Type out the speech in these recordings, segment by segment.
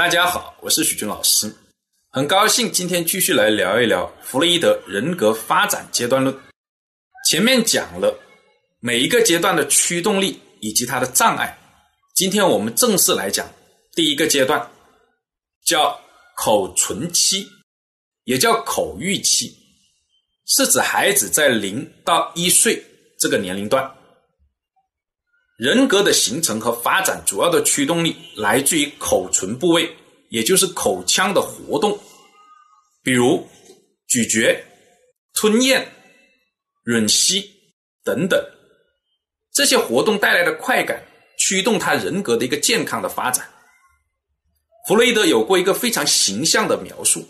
大家好，我是许军老师，很高兴今天继续来聊一聊弗洛伊德人格发展阶段论。前面讲了每一个阶段的驱动力以及它的障碍，今天我们正式来讲第一个阶段，叫口唇期，也叫口欲期，是指孩子在零到一岁这个年龄段。人格的形成和发展主要的驱动力来自于口唇部位，也就是口腔的活动，比如咀嚼、吞咽、吮吸等等，这些活动带来的快感，驱动他人格的一个健康的发展。弗洛伊德有过一个非常形象的描述，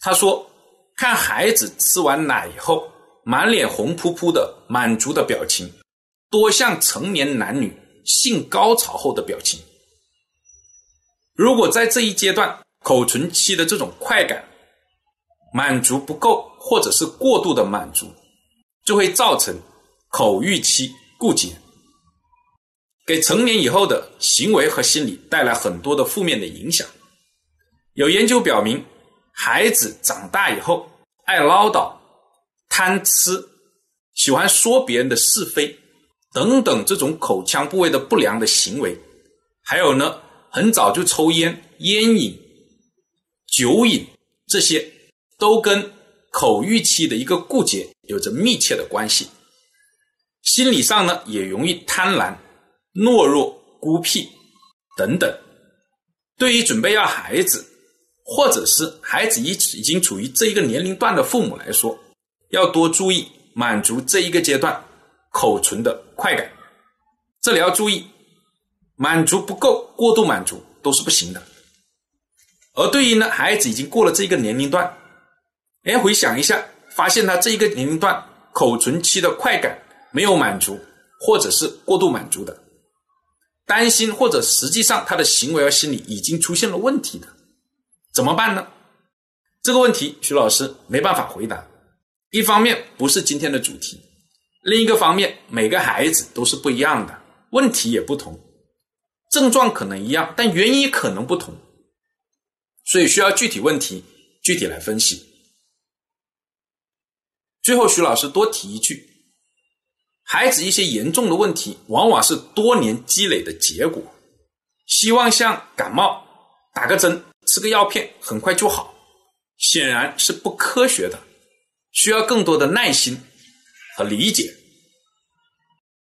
他说：“看孩子吃完奶以后，满脸红扑扑的满足的表情。”多像成年男女性高潮后的表情。如果在这一阶段口唇期的这种快感满足不够，或者是过度的满足，就会造成口欲期固结，给成年以后的行为和心理带来很多的负面的影响。有研究表明，孩子长大以后爱唠叨、贪吃、喜欢说别人的是非。等等，这种口腔部位的不良的行为，还有呢，很早就抽烟、烟瘾、酒瘾，这些都跟口欲期的一个固结有着密切的关系。心理上呢，也容易贪婪、懦弱、孤僻等等。对于准备要孩子，或者是孩子已已经处于这一个年龄段的父母来说，要多注意满足这一个阶段。口唇的快感，这里要注意，满足不够，过度满足都是不行的。而对于呢，孩子已经过了这个年龄段，哎，回想一下，发现他这一个年龄段口唇期的快感没有满足，或者是过度满足的，担心或者实际上他的行为和心理已经出现了问题的，怎么办呢？这个问题，徐老师没办法回答。一方面不是今天的主题。另一个方面，每个孩子都是不一样的，问题也不同，症状可能一样，但原因可能不同，所以需要具体问题具体来分析。最后，徐老师多提一句：孩子一些严重的问题，往往是多年积累的结果。希望像感冒打个针、吃个药片很快就好，显然是不科学的，需要更多的耐心。和理解。